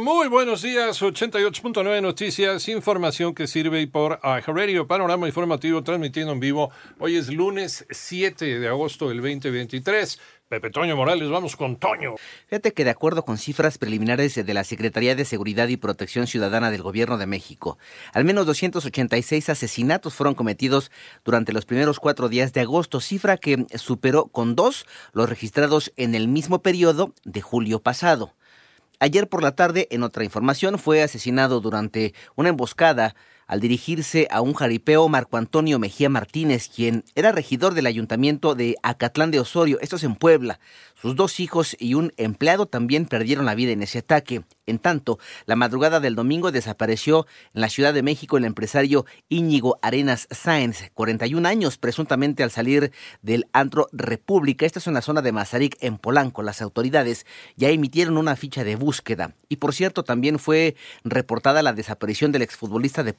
Muy buenos días, 88.9 Noticias, información que sirve por iHeartRadio, panorama informativo transmitiendo en vivo. Hoy es lunes 7 de agosto del 2023. Pepe Toño Morales, vamos con Toño. Fíjate que de acuerdo con cifras preliminares de la Secretaría de Seguridad y Protección Ciudadana del Gobierno de México, al menos 286 asesinatos fueron cometidos durante los primeros cuatro días de agosto, cifra que superó con dos los registrados en el mismo periodo de julio pasado. Ayer por la tarde, en otra información, fue asesinado durante una emboscada al dirigirse a un jaripeo Marco Antonio Mejía Martínez, quien era regidor del ayuntamiento de Acatlán de Osorio, esto es en Puebla. Sus dos hijos y un empleado también perdieron la vida en ese ataque. En tanto, la madrugada del domingo desapareció en la Ciudad de México el empresario Íñigo Arenas Sáenz, 41 años, presuntamente al salir del antro República. Esta es una zona de Mazarik, en Polanco. Las autoridades ya emitieron una ficha de búsqueda. Y por cierto, también fue reportada la desaparición del exfutbolista de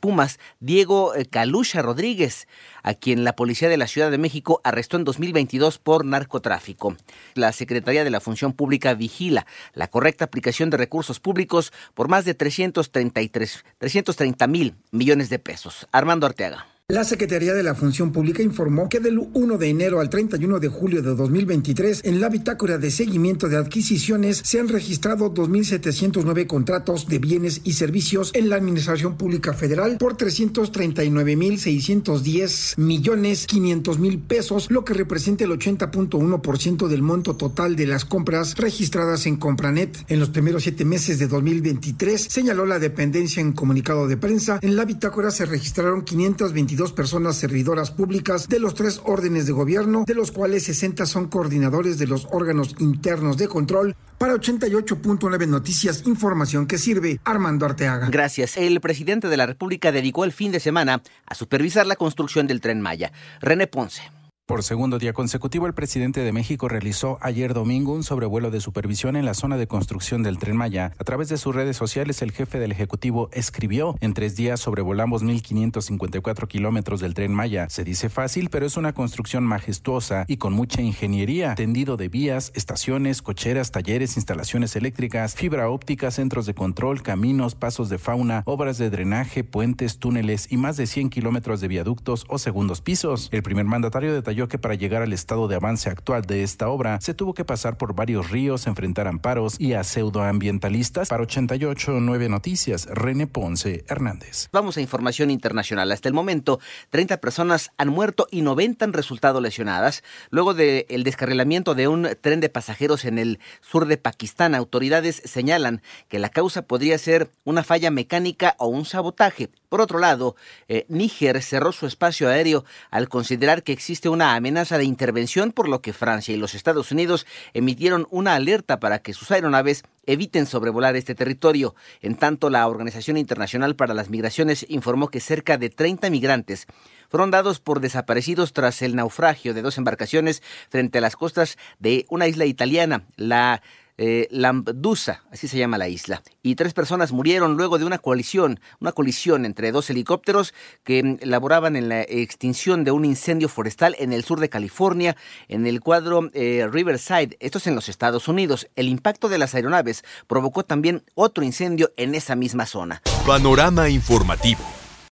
Diego eh, Calusha Rodríguez, a quien la policía de la Ciudad de México arrestó en 2022 por narcotráfico. La Secretaría de la Función Pública vigila la correcta aplicación de recursos públicos por más de 333, 330 mil millones de pesos. Armando Arteaga. La Secretaría de la Función Pública informó que del 1 de enero al 31 de julio de 2023, en la bitácora de seguimiento de adquisiciones, se han registrado 2.709 contratos de bienes y servicios en la Administración Pública Federal por 339.610 millones 500 mil pesos, lo que representa el 80.1% del monto total de las compras registradas en Compranet. En los primeros siete meses de 2023, señaló la dependencia en comunicado de prensa, en la bitácora se registraron 522 personas servidoras públicas de los tres órdenes de gobierno, de los cuales 60 son coordinadores de los órganos internos de control. Para 88.9 Noticias, información que sirve Armando Arteaga. Gracias. El presidente de la República dedicó el fin de semana a supervisar la construcción del tren Maya. René Ponce. Por segundo día consecutivo, el presidente de México realizó ayer domingo un sobrevuelo de supervisión en la zona de construcción del tren Maya. A través de sus redes sociales, el jefe del Ejecutivo escribió, en tres días sobrevolamos 1.554 kilómetros del tren Maya. Se dice fácil, pero es una construcción majestuosa y con mucha ingeniería, tendido de vías, estaciones, cocheras, talleres, instalaciones eléctricas, fibra óptica, centros de control, caminos, pasos de fauna, obras de drenaje, puentes, túneles y más de 100 kilómetros de viaductos o segundos pisos. El primer mandatario detalló que para llegar al estado de avance actual de esta obra se tuvo que pasar por varios ríos, enfrentar amparos y a pseudoambientalistas. Para 88.9 Noticias, René Ponce Hernández. Vamos a información internacional. Hasta el momento, 30 personas han muerto y 90 han resultado lesionadas luego del descarrilamiento de un tren de pasajeros en el sur de Pakistán. Autoridades señalan que la causa podría ser una falla mecánica o un sabotaje. Por otro lado, eh, Níger cerró su espacio aéreo al considerar que existe una amenaza de intervención, por lo que Francia y los Estados Unidos emitieron una alerta para que sus aeronaves eviten sobrevolar este territorio. En tanto, la Organización Internacional para las Migraciones informó que cerca de 30 migrantes fueron dados por desaparecidos tras el naufragio de dos embarcaciones frente a las costas de una isla italiana, la eh, así se llama la isla, y tres personas murieron luego de una colisión, una colisión entre dos helicópteros que mm, laboraban en la extinción de un incendio forestal en el sur de California, en el cuadro eh, Riverside, esto es en los Estados Unidos. El impacto de las aeronaves provocó también otro incendio en esa misma zona. Panorama informativo.